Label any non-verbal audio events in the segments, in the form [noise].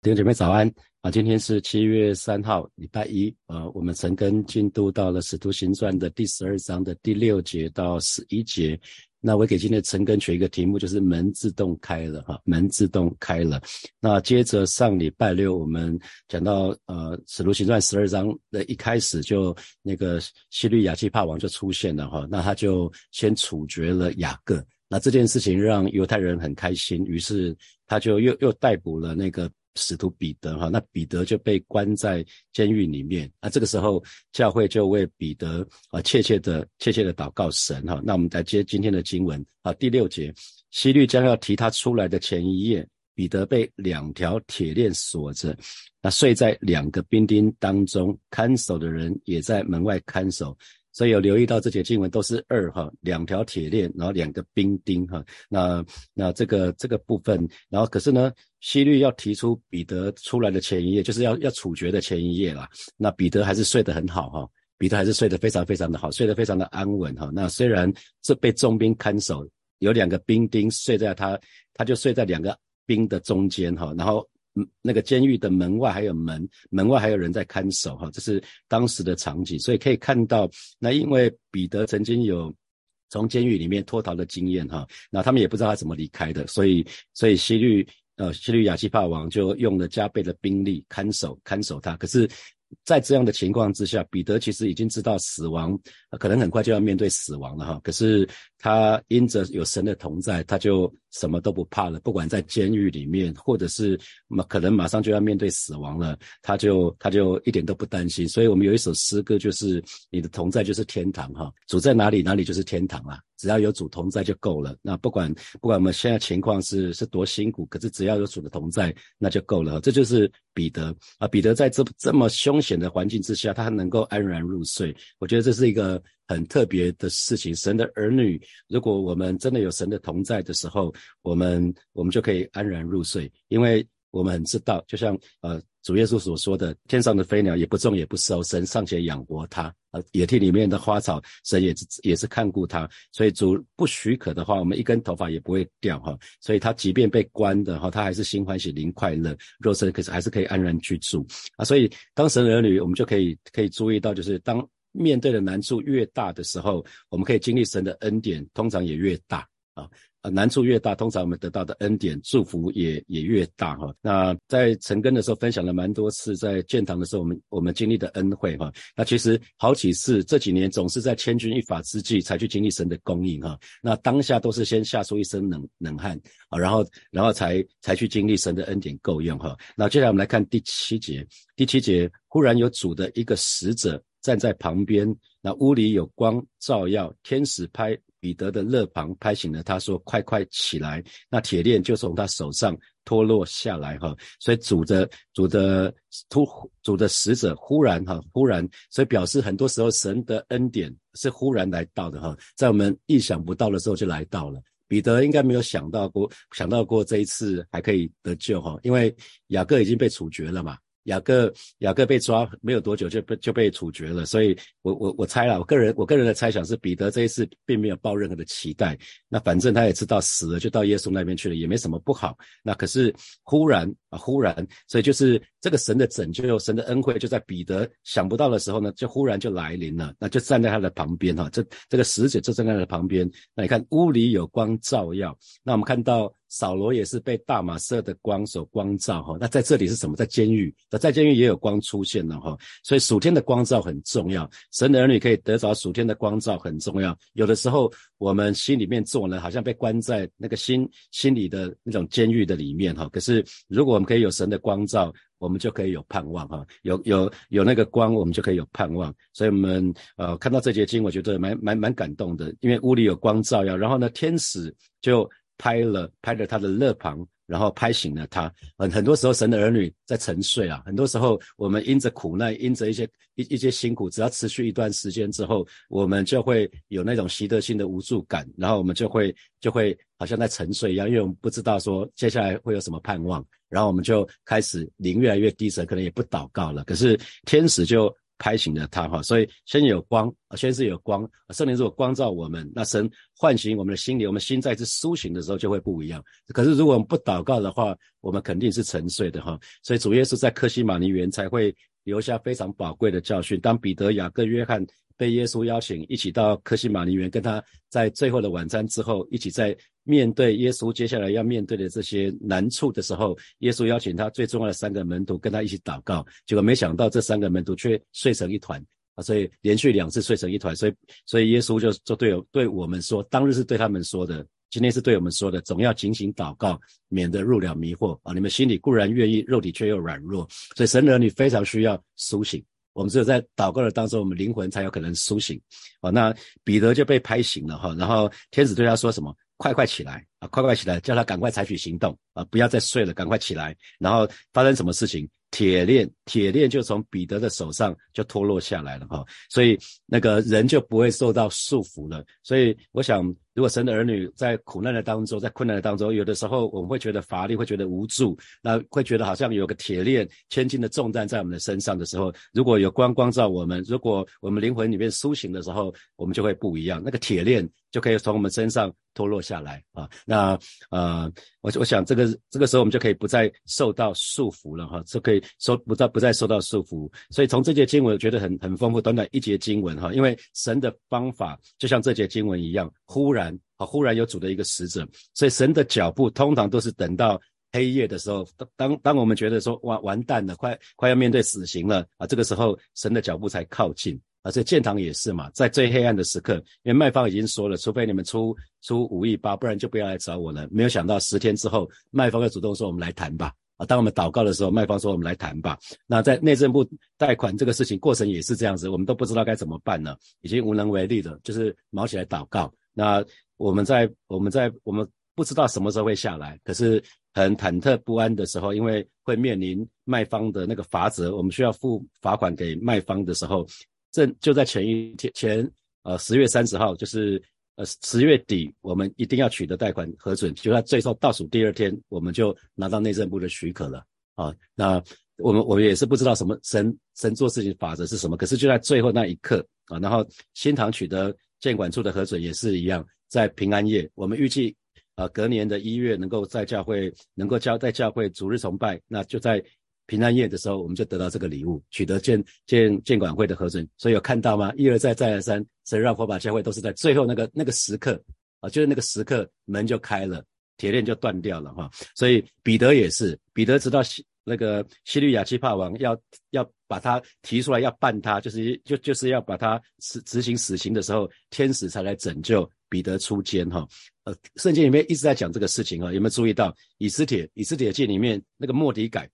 弟兄姐妹早安啊！今天是七月三号，礼拜一啊。我们陈根进度到了《使徒行传》的第十二章的第六节到十一节。那我给今天陈根取一个题目，就是门自动开了哈，门自动开了。那接着上礼拜六我们讲到呃，《使徒行传》十二章的一开始就那个西律亚基帕王就出现了哈，那他就先处决了雅各。那这件事情让犹太人很开心，于是他就又又逮捕了那个。使徒彼得哈，那彼得就被关在监狱里面。那这个时候，教会就为彼得啊切切的切切的祷告神哈。那我们来接今天的经文啊，第六节，希律将要提他出来的前一夜，彼得被两条铁链锁着，那睡在两个兵丁当中，看守的人也在门外看守。所以有留意到这节经文都是二哈，两条铁链，然后两个兵丁哈。那那这个这个部分，然后可是呢，希律要提出彼得出来的前一夜，就是要要处决的前一夜啦。那彼得还是睡得很好哈，彼得还是睡得非常非常的好，睡得非常的安稳哈。那虽然这被重兵看守，有两个兵丁睡在他，他就睡在两个兵的中间哈，然后。那个监狱的门外还有门，门外还有人在看守，哈，这是当时的场景，所以可以看到，那因为彼得曾经有从监狱里面脱逃的经验，哈，那他们也不知道他怎么离开的，所以，所以希律，呃，希律亚基帕王就用了加倍的兵力看守，看守他，可是。在这样的情况之下，彼得其实已经知道死亡可能很快就要面对死亡了哈。可是他因着有神的同在，他就什么都不怕了。不管在监狱里面，或者是马可能马上就要面对死亡了，他就他就一点都不担心。所以我们有一首诗歌，就是你的同在就是天堂哈。主在哪里，哪里就是天堂啊。只要有主同在就够了。那不管不管我们现在情况是是多辛苦，可是只要有主的同在，那就够了。这就是彼得啊，彼得在这这么凶险的环境之下，他能够安然入睡。我觉得这是一个很特别的事情。神的儿女，如果我们真的有神的同在的时候，我们我们就可以安然入睡，因为我们很知道，就像呃。主耶稣所说的：“天上的飞鸟也不种也不收，神尚且养活它；啊，野地里面的花草，神也是也是看顾它。所以主不许可的话，我们一根头发也不会掉哈。所以他即便被关的哈，他还是心欢喜灵快乐，肉身可是还是可以安然居住啊。所以当神儿女，我们就可以可以注意到，就是当面对的难处越大的时候，我们可以经历神的恩典，通常也越大啊。”啊，难处越大，通常我们得到的恩典祝福也也越大哈。那在成根的时候分享了蛮多次，在建堂的时候，我们我们经历的恩惠哈。那其实好几次这几年总是在千钧一发之际才去经历神的供应哈。那当下都是先吓出一身冷冷汗啊，然后然后才才去经历神的恩典够用哈。那接下来我们来看第七节，第七节忽然有主的一个使者站在旁边，那屋里有光照耀，天使拍。彼得的肋旁拍醒了他，说：“快快起来！”那铁链就从他手上脱落下来，哈。所以主的主的突主的使者忽然哈忽然，所以表示很多时候神的恩典是忽然来到的哈，在我们意想不到的时候就来到了。彼得应该没有想到过想到过这一次还可以得救哈，因为雅各已经被处决了嘛。雅各雅各被抓没有多久就被就被处决了，所以我我我猜了，我个人我个人的猜想是彼得这一次并没有抱任何的期待，那反正他也知道死了就到耶稣那边去了，也没什么不好。那可是忽然啊忽然，所以就是这个神的拯救、神的恩惠就在彼得想不到的时候呢，就忽然就来临了，那就站在他的旁边哈，这这个使者就站在他的旁边。那你看屋里有光照耀，那我们看到。扫罗也是被大马色的光所光照哈，那在这里是什么？在监狱，那在监狱也有光出现了哈，所以属天的光照很重要，神的儿女可以得着属天的光照很重要。有的时候我们心里面做人好像被关在那个心心里的那种监狱的里面哈，可是如果我们可以有神的光照，我们就可以有盼望哈，有有有那个光，我们就可以有盼望。所以我们呃看到这节经，我觉得蛮蛮蛮感动的，因为屋里有光照耀，然后呢，天使就。拍了拍了他的肋旁，然后拍醒了他。很很多时候，神的儿女在沉睡啊。很多时候，我们因着苦难，因着一些一一些辛苦，只要持续一段时间之后，我们就会有那种习得性的无助感，然后我们就会就会好像在沉睡一样，因为我们不知道说接下来会有什么盼望，然后我们就开始灵越来越低沉，可能也不祷告了。可是天使就开醒了他哈。所以先有光，先是有光，圣灵如果光照我们，那神唤醒我们的心灵，我们心再次苏醒的时候就会不一样。可是如果我们不祷告的话，我们肯定是沉睡的哈。所以主耶稣在克西马尼园才会留下非常宝贵的教训。当彼得、雅各、约翰。被耶稣邀请一起到科西玛尼园，跟他在最后的晚餐之后，一起在面对耶稣接下来要面对的这些难处的时候，耶稣邀请他最重要的三个门徒跟他一起祷告。结果没想到这三个门徒却睡成一团啊！所以连续两次睡成一团，所以所以耶稣就就对对我们说，当日是对他们说的，今天是对我们说的，总要警醒祷告，免得入了迷惑啊！你们心里固然愿意，肉体却又软弱，所以神儿女非常需要苏醒。我们只有在祷告的当中，我们灵魂才有可能苏醒。哦，那彼得就被拍醒了哈，然后天使对他说什么？快快起来啊！快快起来，叫他赶快采取行动啊！不要再睡了，赶快起来。然后发生什么事情？铁链，铁链就从彼得的手上就脱落下来了哈，所以那个人就不会受到束缚了。所以我想，如果神的儿女在苦难的当中，在困难的当中，有的时候我们会觉得乏力，会觉得无助，那会觉得好像有个铁链千斤的重担在我们的身上的时候，如果有光光照我们，如果我们灵魂里面苏醒的时候，我们就会不一样。那个铁链就可以从我们身上脱落下来啊。那呃，我我想这个这个时候我们就可以不再受到束缚了哈，就可以。受不再不再受到束缚，所以从这节经文我觉得很很丰富，短短一节经文哈，因为神的方法就像这节经文一样，忽然啊忽然有主的一个使者，所以神的脚步通常都是等到黑夜的时候，当当我们觉得说完完蛋了，快快要面对死刑了啊，这个时候神的脚步才靠近而且建堂也是嘛，在最黑暗的时刻，因为卖方已经说了，除非你们出出五亿八，不然就不要来找我了。没有想到十天之后，卖方要主动说我们来谈吧。啊，当我们祷告的时候，卖方说：“我们来谈吧。”那在内政部贷款这个事情过程也是这样子，我们都不知道该怎么办呢，已经无能为力了，就是毛起来祷告。那我们在我们在我们不知道什么时候会下来，可是很忐忑不安的时候，因为会面临卖方的那个罚则，我们需要付罚款给卖方的时候，正就在前一天前呃十月三十号，就是。呃，十月底我们一定要取得贷款核准，就在最后倒数第二天，我们就拿到内政部的许可了啊。那我们我们也是不知道什么神神做事情法则是什么，可是就在最后那一刻啊，然后新堂取得监管处的核准也是一样，在平安夜，我们预计呃隔年的一月能够在教会能够教在教会主日崇拜，那就在。平安夜的时候，我们就得到这个礼物，取得建建建管会的核准。所以有看到吗？一而再，再而三，神让火把教会都是在最后那个那个时刻啊，就是那个时刻门就开了，铁链就断掉了哈。所以彼得也是，彼得直到西那个西律亚基帕王要要把他提出来要办他，就是就就是要把他执执行死刑的时候，天使才来拯救彼得出监哈。呃，圣经里面一直在讲这个事情啊，有没有注意到以斯帖以斯帖记里面那个莫迪改？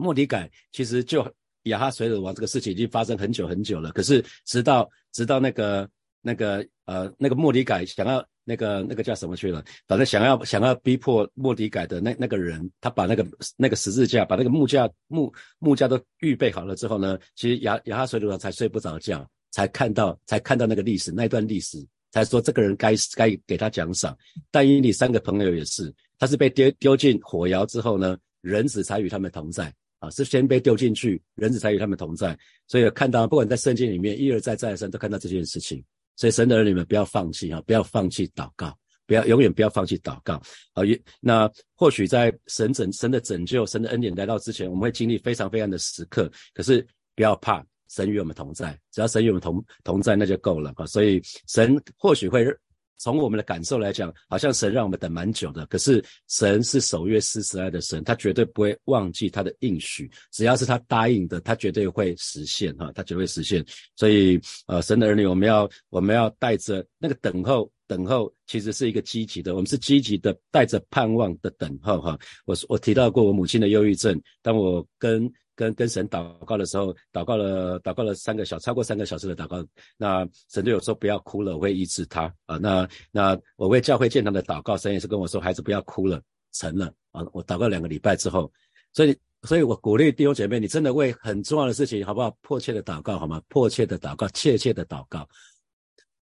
莫迪改其实就亚哈水鲁王这个事情已经发生很久很久了，可是直到直到那个那个呃那个莫迪改想要那个那个叫什么去了，反正想要想要逼迫莫迪改的那那个人，他把那个那个十字架把那个木架木木架都预备好了之后呢，其实亚亚哈水鲁王才睡不着觉，才看到才看到那个历史那一段历史，才说这个人该该给他奖赏。但因你三个朋友也是，他是被丢丢进火窑之后呢，人子才与他们同在。啊，是先被丢进去，人子才与他们同在。所以看到，不管在圣经里面一而再再而三都看到这件事情。所以神的儿女们不要放弃啊，不要放弃祷告，不要永远不要放弃祷告。啊，也那或许在神拯神的拯救、神的恩典来到之前，我们会经历非常非常的时刻。可是不要怕，神与我们同在，只要神与我们同同在，那就够了啊。所以神或许会。从我们的感受来讲，好像神让我们等蛮久的。可是神是守约施慈爱的神，他绝对不会忘记他的应许。只要是他答应的，他绝对会实现哈，他绝对会实现。所以，呃，神的儿女，我们要我们要带着那个等候，等候其实是一个积极的，我们是积极的，带着盼望的等候哈。我我提到过我母亲的忧郁症，当我跟跟跟神祷告的时候，祷告了祷告了三个小超过三个小时的祷告，那神对我说不要哭了，我会医治他啊。那那我为教会建堂的祷告，神也是跟我说，孩子不要哭了，成了啊。我祷告两个礼拜之后，所以所以我鼓励弟兄姐妹，你真的为很重要的事情，好不好？迫切的祷告好吗？迫切的祷告，切切的祷告。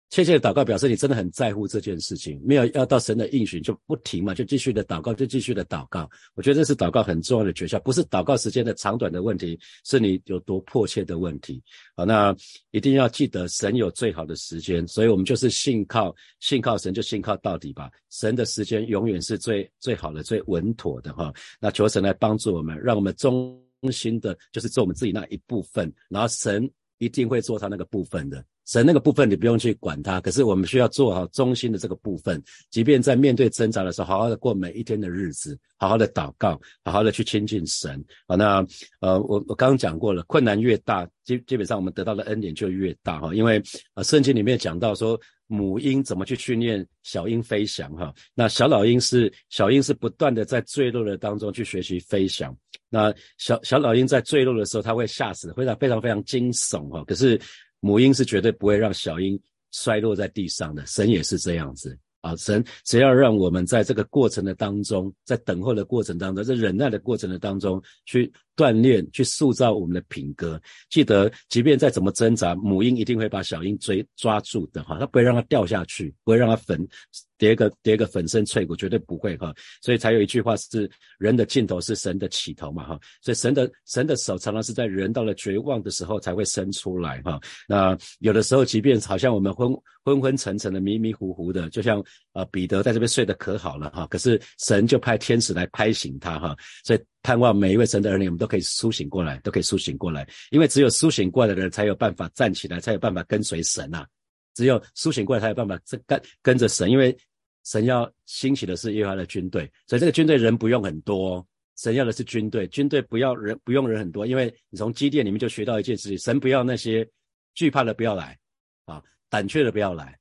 切切的祷告表示你真的很在乎这件事情，没有要到神的应许就不停嘛，就继续的祷告，就继续的祷告。我觉得这是祷告很重要的诀窍，不是祷告时间的长短的问题，是你有多迫切的问题。好，那一定要记得神有最好的时间，所以我们就是信靠信靠神，就信靠到底吧。神的时间永远是最最好的、最稳妥的哈。那求神来帮助我们，让我们忠心的，就是做我们自己那一部分，然后神一定会做他那个部分的。神那个部分你不用去管它，可是我们需要做好中心的这个部分，即便在面对挣扎的时候，好好的过每一天的日子，好好的祷告，好好的去亲近神。好，那呃，我我刚刚讲过了，困难越大，基基本上我们得到的恩典就越大哈，因为呃圣经里面讲到说母鹰怎么去训练小鹰飞翔哈，那小老鹰是小鹰是不断的在坠落的当中去学习飞翔，那小小老鹰在坠落的时候，它会吓死，非常非常非常惊悚哈，可是。母婴是绝对不会让小婴摔落在地上的，神也是这样子啊！神只要让我们在这个过程的当中，在等候的过程当中，在忍耐的过程的当中，去锻炼、去塑造我们的品格。记得，即便再怎么挣扎，母鹰一定会把小鹰追抓住的哈，它不会让它掉下去，不会让它粉。叠个叠个粉身碎骨绝对不会哈，所以才有一句话是人的尽头是神的起头嘛哈，所以神的神的手常常是在人到了绝望的时候才会伸出来哈。那有的时候即便好像我们昏昏昏沉沉的迷迷糊糊的，就像呃彼得在这边睡得可好了哈，可是神就派天使来拍醒他哈，所以盼望每一位神的儿女我们都可以苏醒过来，都可以苏醒过来，因为只有苏醒过来的人才有办法站起来，才有办法跟随神呐。只有苏醒过来才有办法跟跟着神，因为神要兴起的是耶和华的军队，所以这个军队人不用很多，神要的是军队，军队不要人不用人很多，因为你从基甸里面就学到一件事情，神不要那些惧怕的不要来啊，胆怯的不要来，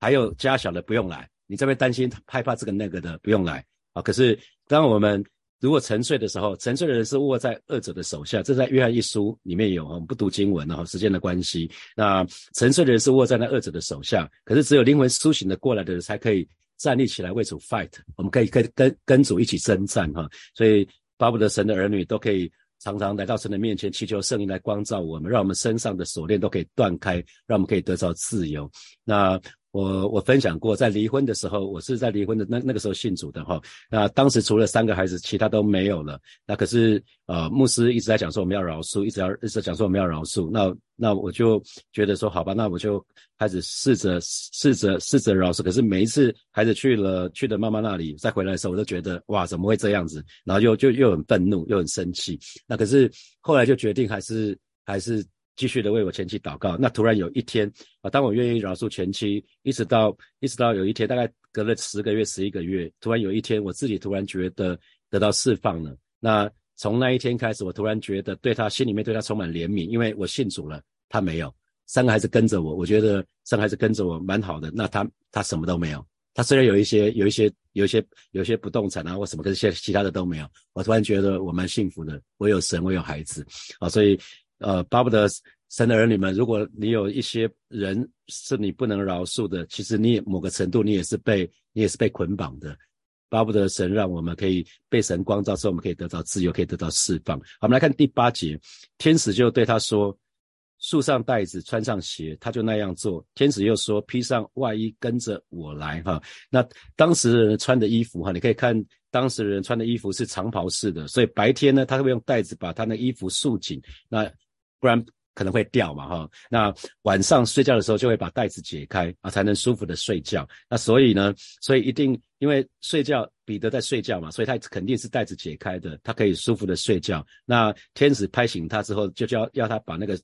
还有家小的不用来，你这边担心害怕这个那个的不用来啊。可是当我们 [laughs] 如果沉睡的时候，沉睡的人是握在恶者的手下，这在约翰一书里面有我们不读经文了，时间的关系。那沉睡的人是握在那恶者的手下，可是只有灵魂苏醒的过来的人才可以站立起来为主 fight，我们可以跟跟跟主一起征战哈。所以巴不得神的儿女都可以常常来到神的面前，祈求圣灵来光照我们，让我们身上的锁链都可以断开，让我们可以得到自由。那。我我分享过，在离婚的时候，我是在离婚的那那个时候信主的哈。那当时除了三个孩子，其他都没有了。那可是呃，牧师一直在讲说我们要饶恕，一直要一直讲说我们要饶恕。那那我就觉得说好吧，那我就开始试着试着试着饶恕。可是每一次孩子去了去的妈妈那里，再回来的时候，我都觉得哇，怎么会这样子？然后又就又很愤怒，又很生气。那可是后来就决定还是还是。继续的为我前妻祷告。那突然有一天啊，当我愿意饶恕前妻，一直到一直到有一天，大概隔了十个月、十一个月，突然有一天，我自己突然觉得得到释放了。那从那一天开始，我突然觉得对他心里面对他充满怜悯，因为我信主了，他没有三个孩子跟着我，我觉得三个孩子跟着我蛮好的。那他他什么都没有，他虽然有一些有一些有一些有一些不动产啊或什么，可是现其他的都没有。我突然觉得我蛮幸福的，我有神，我有孩子啊，所以。呃，巴不得神的儿女们，如果你有一些人是你不能饶恕的，其实你也某个程度你也是被你也是被捆绑的。巴不得神让我们可以被神光照之后，我们可以得到自由，可以得到释放。好，我们来看第八节，天使就对他说：“束上带子，穿上鞋。”他就那样做。天使又说：“披上外衣，跟着我来。”哈，那当时人穿的衣服，哈，你可以看当时人穿的衣服是长袍式的，所以白天呢，他会用带子把他那衣服束紧。那不然可能会掉嘛，哈。那晚上睡觉的时候就会把袋子解开啊，才能舒服的睡觉。那所以呢，所以一定因为睡觉，彼得在睡觉嘛，所以他肯定是袋子解开的，他可以舒服的睡觉。那天使拍醒他之后，就叫要他把那个。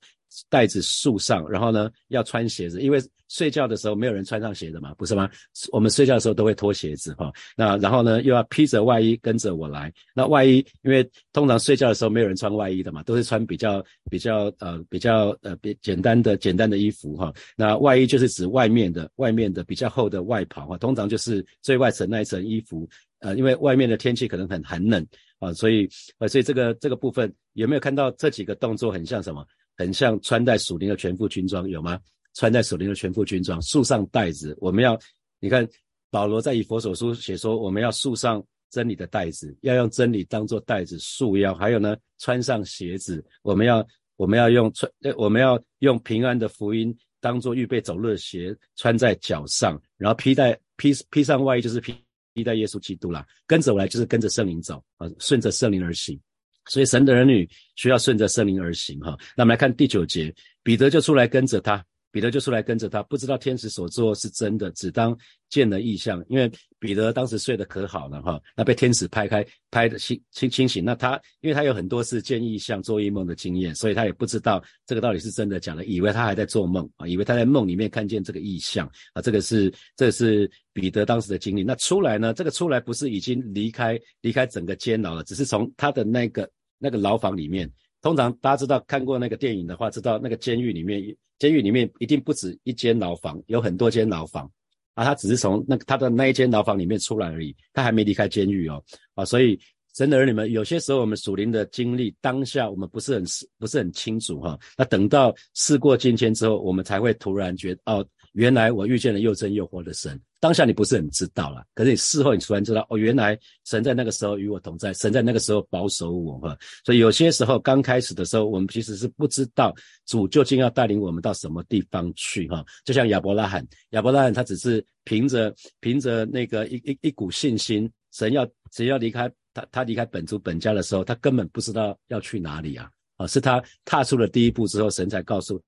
袋子束上，然后呢，要穿鞋子，因为睡觉的时候没有人穿上鞋的嘛，不是吗？我们睡觉的时候都会脱鞋子哈。那然后呢，又要披着外衣跟着我来。那外衣，因为通常睡觉的时候没有人穿外衣的嘛，都是穿比较比较呃比较呃比简单的简单的衣服哈。那外衣就是指外面的外面的比较厚的外袍哈，通常就是最外层那一层衣服。呃，因为外面的天气可能很寒冷啊，所以呃所以这个这个部分有没有看到这几个动作很像什么？很像穿戴属灵的全副军装，有吗？穿戴属灵的全副军装，束上带子。我们要，你看保罗在以佛所书写说，我们要束上真理的带子，要用真理当做带子束腰。还有呢，穿上鞋子，我们要我们要用穿，我们要用平安的福音当做预备走路的鞋穿在脚上，然后披戴披披上外衣就是披披戴耶稣基督啦。跟着我来就是跟着圣灵走啊，顺着圣灵而行。所以神的儿女需要顺着圣灵而行哈。那我们来看第九节，彼得就出来跟着他。彼得就出来跟着他，不知道天使所做是真的，只当见了异象。因为彼得当时睡得可好了哈，那被天使拍开，拍的清清清醒。那他因为他有很多次见异象、做异梦的经验，所以他也不知道这个到底是真的假的，以为他还在做梦啊，以为他在梦里面看见这个异象啊。这个是这是彼得当时的经历。那出来呢？这个出来不是已经离开离开整个监牢了，只是从他的那个那个牢房里面。通常大家知道看过那个电影的话，知道那个监狱里面，监狱里面一定不止一间牢房，有很多间牢房啊。他只是从那他的那一间牢房里面出来而已，他还没离开监狱哦啊。所以真的儿女们，有些时候我们属灵的经历，当下我们不是很不是很清楚哈。那等到事过境迁之后，我们才会突然觉哦。原来我遇见了又真又活的神，当下你不是很知道了，可是你事后你突然知道，哦，原来神在那个时候与我同在，神在那个时候保守我哈。所以有些时候刚开始的时候，我们其实是不知道主究竟要带领我们到什么地方去哈。就像亚伯拉罕，亚伯拉罕他只是凭着凭着那个一一一股信心，神要只要离开他，他离开本族本家的时候，他根本不知道要去哪里啊啊！是他踏出了第一步之后，神才告诉。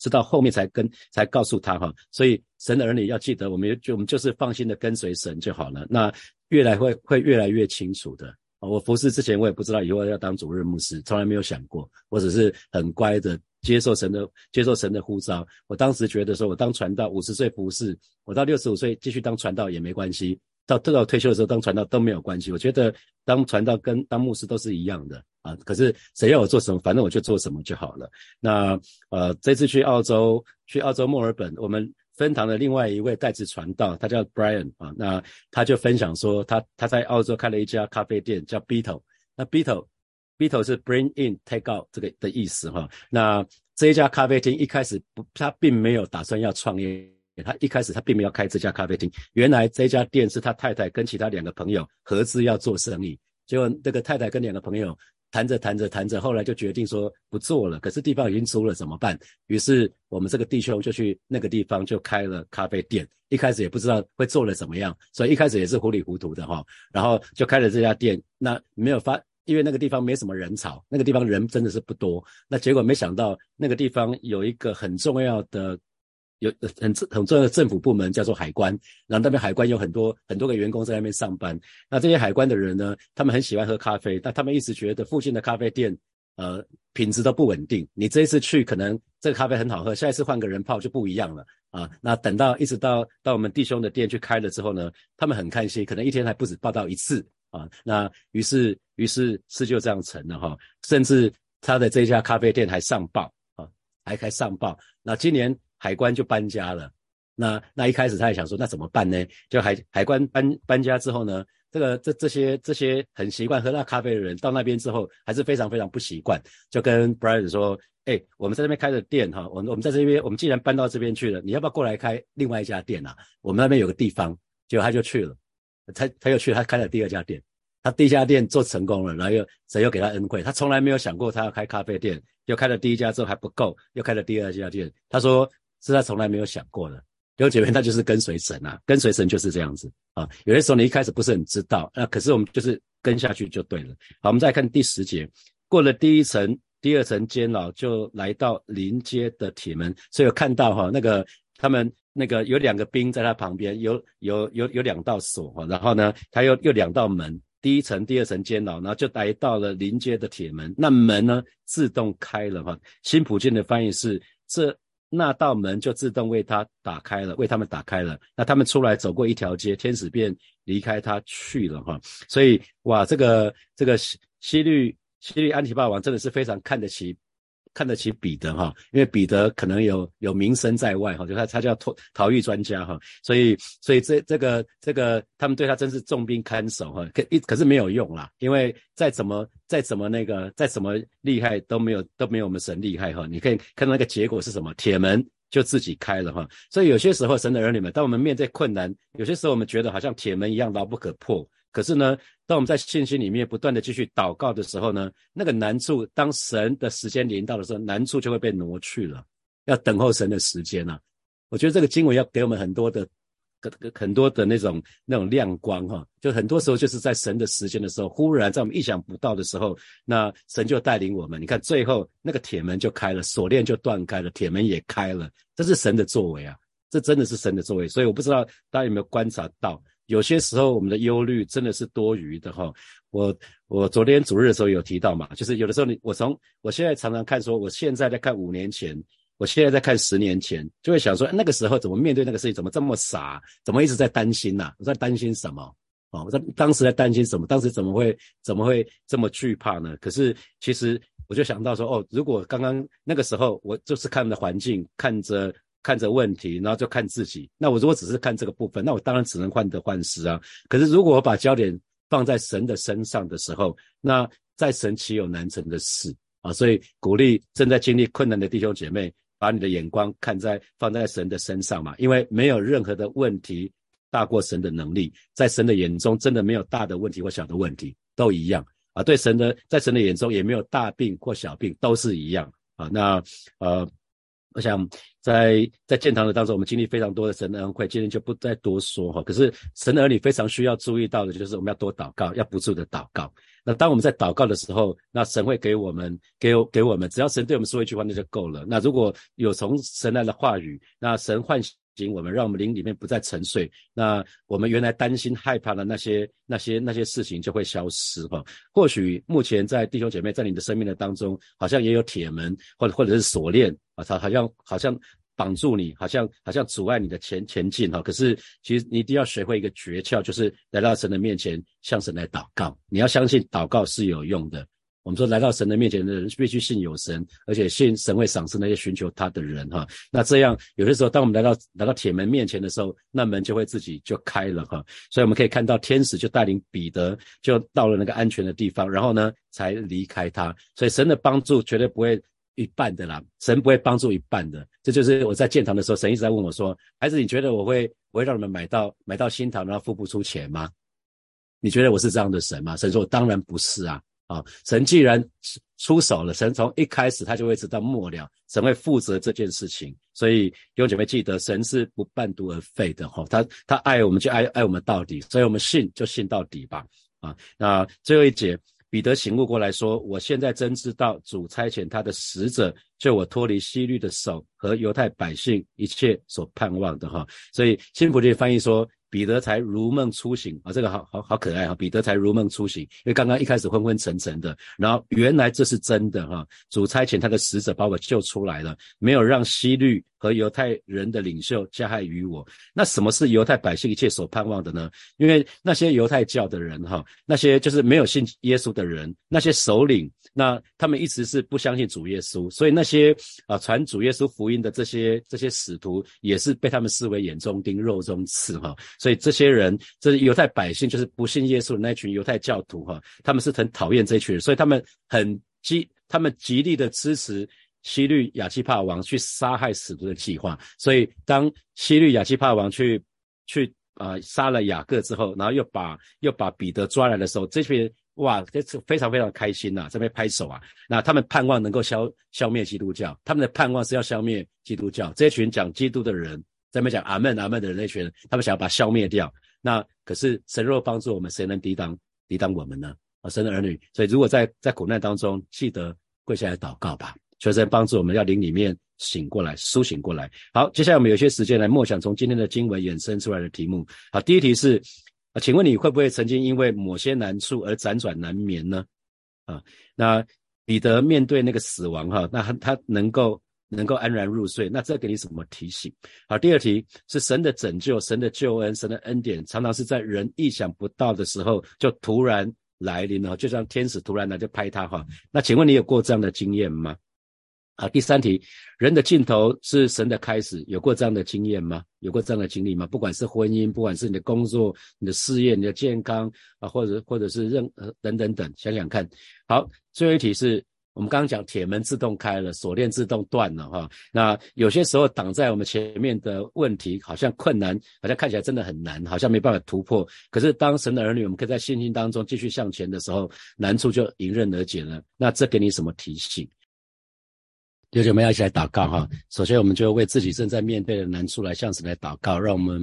直到后面才跟才告诉他哈，所以神的儿女要记得，我们就我们就是放心的跟随神就好了。那越来会会越来越清楚的。我服侍之前我也不知道以后要当主任牧师，从来没有想过，我只是很乖的接受神的接受神的呼召。我当时觉得说，我当传道五十岁服侍，我到六十五岁继续当传道也没关系。到到退休的时候当传道都没有关系，我觉得当传道跟当牧师都是一样的啊。可是谁要我做什么，反正我就做什么就好了。那呃，这次去澳洲，去澳洲墨尔本，我们分堂的另外一位代职传道，他叫 Brian 啊。那他就分享说，他他在澳洲开了一家咖啡店，叫 Beetle。那 Beetle Beetle 是 Bring in Take out 这个的意思哈。那这一家咖啡厅一开始不，他并没有打算要创业。他一开始他并没有开这家咖啡厅，原来这家店是他太太跟其他两个朋友合资要做生意，结果那个太太跟两个朋友谈着谈着谈着，后来就决定说不做了。可是地方已经租了怎么办？于是我们这个弟兄就去那个地方就开了咖啡店。一开始也不知道会做的怎么样，所以一开始也是糊里糊涂的哈。然后就开了这家店，那没有发，因为那个地方没什么人潮，那个地方人真的是不多。那结果没想到那个地方有一个很重要的。有很很重要的政府部门叫做海关，然后那边海关有很多很多个员工在那边上班。那这些海关的人呢，他们很喜欢喝咖啡，但他们一直觉得附近的咖啡店，呃，品质都不稳定。你这一次去，可能这个咖啡很好喝，下一次换个人泡就不一样了啊。那等到一直到到我们弟兄的店去开了之后呢，他们很开心，可能一天还不止报道一次啊。那于是于是事就这样成了哈，甚至他的这家咖啡店还上报啊，还开上报。那今年。海关就搬家了，那那一开始他也想说，那怎么办呢？就海海关搬搬家之后呢，这个这这些这些很习惯喝那咖啡的人到那边之后，还是非常非常不习惯，就跟 Brian 说，哎，我们在那边开的店哈，我我们在这边，我们既然搬到这边去了，你要不要过来开另外一家店啊？我们那边有个地方，结果他就去了，他他又去，他开了第二家店，他第一家店做成功了，然后又谁又给他恩惠，他从来没有想过他要开咖啡店，又开了第一家之后还不够，又开了第二家店，他说。是他从来没有想过的，弟兄姐妹，那就是跟随神啊，跟随神就是这样子啊。有些时候你一开始不是很知道，那可是我们就是跟下去就对了。好，我们再看第十节，过了第一层、第二层监牢，就来到临街的铁门，所以有看到哈，那个他们那个有两个兵在他旁边，有有有有两道锁哈，然后呢，他又又两道门，第一层、第二层监牢，然后就来到了临街的铁门，那门呢自动开了哈。新普京的翻译是这。那道门就自动为他打开了，为他们打开了。那他们出来走过一条街，天使便离开他去了哈。所以哇，这个这个西西律西律安提霸王真的是非常看得起。看得起彼得哈，因为彼得可能有有名声在外哈，就他他叫逃逃狱专家哈，所以所以这这个这个他们对他真是重兵看守哈，可一可是没有用啦，因为再怎么再怎么那个再怎么厉害都没有都没有我们神厉害哈。你可以看到那个结果是什么，铁门就自己开了哈。所以有些时候神的儿女们，当我们面对困难，有些时候我们觉得好像铁门一样牢不可破。可是呢，当我们在信心里面不断的继续祷告的时候呢，那个难处，当神的时间临到的时候，难处就会被挪去了。要等候神的时间啊。我觉得这个经文要给我们很多的。很多的那种那种亮光哈，就很多时候就是在神的时间的时候，忽然在我们意想不到的时候，那神就带领我们。你看最后那个铁门就开了，锁链就断开了，铁门也开了，这是神的作为啊，这真的是神的作为。所以我不知道大家有没有观察到，有些时候我们的忧虑真的是多余的哈。我我昨天主日的时候有提到嘛，就是有的时候你我从我现在常常看说，我现在在看五年前。我现在在看十年前，就会想说，那个时候怎么面对那个事情，怎么这么傻，怎么一直在担心呐？我在担心什么？哦，我在当时在担心什么？当时怎么会怎么会这么惧怕呢？可是其实我就想到说，哦，如果刚刚那个时候我就是看着环境，看着看着问题，然后就看自己，那我如果只是看这个部分，那我当然只能患得患失啊。可是如果我把焦点放在神的身上的时候，那在神岂有难成的事啊？所以鼓励正在经历困难的弟兄姐妹。把你的眼光看在放在神的身上嘛，因为没有任何的问题大过神的能力，在神的眼中真的没有大的问题或小的问题都一样啊。对神的，在神的眼中也没有大病或小病都是一样啊。那呃，我想在在建堂的当中，我们经历非常多的神的恩惠，今天就不再多说哈。可是神儿女非常需要注意到的就是我们要多祷告，要不住的祷告。那当我们在祷告的时候，那神会给我们，给给我们，只要神对我们说一句话，那就够了。那如果有从神来的话语，那神唤醒我们，让我们灵里面不再沉睡，那我们原来担心害怕的那些那些那些事情就会消失哈。或许目前在弟兄姐妹在你的生命的当中，好像也有铁门，或者或者是锁链啊，他好像好像。绑住你，好像好像阻碍你的前前进哈。可是其实你一定要学会一个诀窍，就是来到神的面前，向神来祷告。你要相信祷告是有用的。我们说来到神的面前的人，必须信有神，而且信神会赏赐那些寻求他的人哈。那这样有的时候，当我们来到来到铁门面前的时候，那门就会自己就开了哈。所以我们可以看到天使就带领彼得就到了那个安全的地方，然后呢才离开他。所以神的帮助绝对不会。一半的啦，神不会帮助一半的，这就是我在建堂的时候，神一直在问我说：“孩子，你觉得我会我会让你们买到买到新堂，然后付不出钱吗？你觉得我是这样的神吗？”神说：“当然不是啊！啊，神既然出手了，神从一开始他就会知道末了，神会负责这件事情。所以弟兄姐妹记得，神是不半途而废的哈，他他爱我们就爱爱我们到底，所以我们信就信到底吧。啊，那最后一节。”彼得醒悟过来说：“我现在真知道主差遣他的使者救我脱离西律的手和犹太百姓一切所盼望的哈。”所以新普利翻译说。彼得才如梦初醒啊，这个好好好可爱哈！彼得才如梦初醒，因为刚刚一开始昏昏沉沉的，然后原来这是真的哈！主差遣他的使者把我救出来了，没有让西律和犹太人的领袖加害于我。那什么是犹太百姓一切所盼望的呢？因为那些犹太教的人哈，那些就是没有信耶稣的人，那些首领，那他们一直是不相信主耶稣，所以那些啊传主耶稣福音的这些这些使徒，也是被他们视为眼中钉、肉中刺哈。所以这些人，这犹太百姓，就是不信耶稣的那群犹太教徒哈，他们是很讨厌这群人，所以他们很极，他们极力的支持西律亚基帕王去杀害使徒的计划。所以当西律亚基帕王去去啊杀了雅各之后，然后又把又把彼得抓来的时候，这群人哇，这是非常非常开心呐，这边拍手啊。那他们盼望能够消消灭基督教，他们的盼望是要消灭基督教，这群讲基督的人。在那讲阿门阿门的人那群人，他们想要把消灭掉。那可是神若帮助我们，谁能抵挡抵挡我们呢？啊，神的儿女，所以如果在在苦难当中，记得跪下来祷告吧，求神帮助我们，要灵里面醒过来，苏醒过来。好，接下来我们有些时间来默想从今天的经文衍生出来的题目。好，第一题是，请问你会不会曾经因为某些难处而辗转难眠呢？啊，那彼得面对那个死亡哈，那他他能够。能够安然入睡，那这给你什么提醒？好，第二题是神的拯救、神的救恩、神的恩典，常常是在人意想不到的时候就突然来临了，就像天使突然来就拍他哈。那请问你有过这样的经验吗？好，第三题，人的尽头是神的开始，有过这样的经验吗？有过这样的经历吗？不管是婚姻，不管是你的工作、你的事业、你的健康啊，或者或者是任呃等等等，想想看。好，最后一题是。我们刚刚讲铁门自动开了，锁链自动断了，哈。那有些时候挡在我们前面的问题，好像困难，好像看起来真的很难，好像没办法突破。可是当神的儿女，我们可以在信心当中继续向前的时候，难处就迎刃而解了。那这给你什么提醒？弟兄们要一起来祷告哈。首先，我们就为自己正在面对的难处来向神来祷告，让我们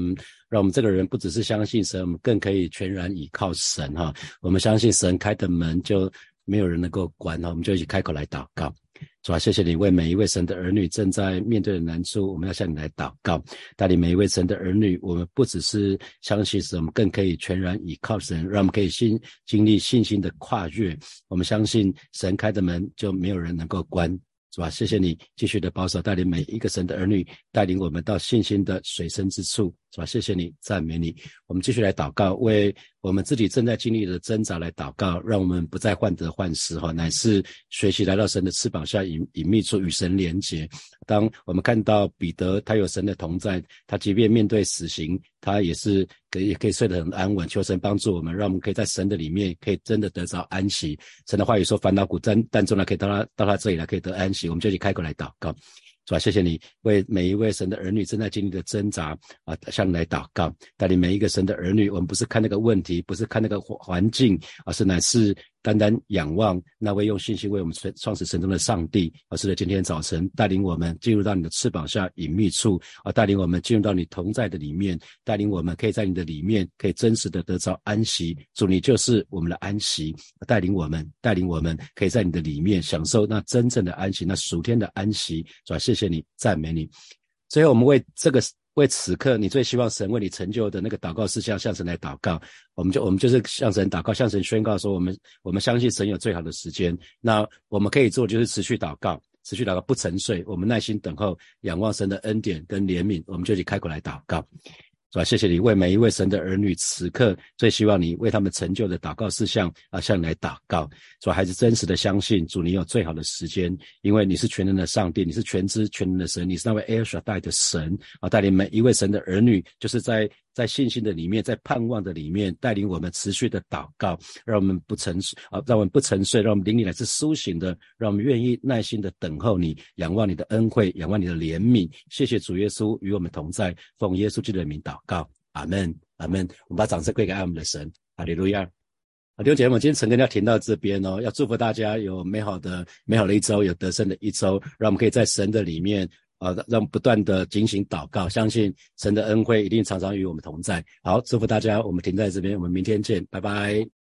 让我们这个人不只是相信神，我们更可以全然倚靠神哈。我们相信神开的门就没有人能够关哈。我们就一起开口来祷告。主啊，谢谢你为每一位神的儿女正在面对的难处，我们要向你来祷告。带领每一位神的儿女，我们不只是相信神，我们更可以全然倚靠神，让我们可以信经历信心的跨越。我们相信神开的门就没有人能够关，是吧？谢谢你继续的保守带领每一个神的儿女，带领我们到信心的水深之处。是吧？谢谢你，赞美你。我们继续来祷告，为我们自己正在经历的挣扎来祷告，让我们不再患得患失，哈，乃是学习来到神的翅膀下隐隐秘处与神连结。当我们看到彼得，他有神的同在，他即便面对死刑，他也是可以可以睡得很安稳。求神帮助我们，让我们可以在神的里面，可以真的得着安息。神的话语说：“烦恼苦担担重了，可以到他到他这里来，可以得安息。”我们就去开口来祷告。是吧？谢谢你为每一位神的儿女正在经历的挣扎啊，向你来祷告，带领每一个神的儿女。我们不是看那个问题，不是看那个环境，而是乃是。单单仰望那位用信心为我们创创始神中的上帝，而是在今天早晨带领我们进入到你的翅膀下隐秘处，而带领我们进入到你同在的里面，带领我们可以在你的里面可以真实的得着安息。主，你就是我们的安息，带领我们，带领我们可以在你的里面享受那真正的安息，那属天的安息。主，谢谢你，赞美你。最后，我们为这个。为此刻你最希望神为你成就的那个祷告事项向神来祷告，我们就我们就是向神祷告，向神宣告说，我们我们相信神有最好的时间。那我们可以做就是持续祷告，持续祷告不沉睡，我们耐心等候，仰望神的恩典跟怜悯，我们就去开口来祷告。是吧？谢谢你为每一位神的儿女，此刻最希望你为他们成就的祷告事项啊，向你来祷告。说孩子真实的相信主，你有最好的时间，因为你是全能的上帝，你是全知全能的神，你是那位埃尔舍带的神啊，带领每一位神的儿女，就是在。在信心的里面，在盼望的里面，带领我们持续的祷告，让我们不沉睡啊，让我们不沉睡，让我们灵里来自苏醒的，让我们愿意耐心的等候你，仰望你的恩惠，仰望你的怜悯。谢谢主耶稣与我们同在，奉耶稣基督的名祷告，阿门，阿门。我们把掌声归给爱我们的神，哈利路亚。好，弟兄姐妹们，今天陈根要停到这边哦，要祝福大家有美好的美好的一周，有得胜的一周，让我们可以在神的里面。啊，让不断的警醒祷告，相信神的恩惠一定常常与我们同在。好，祝福大家，我们停在这边，我们明天见，拜拜。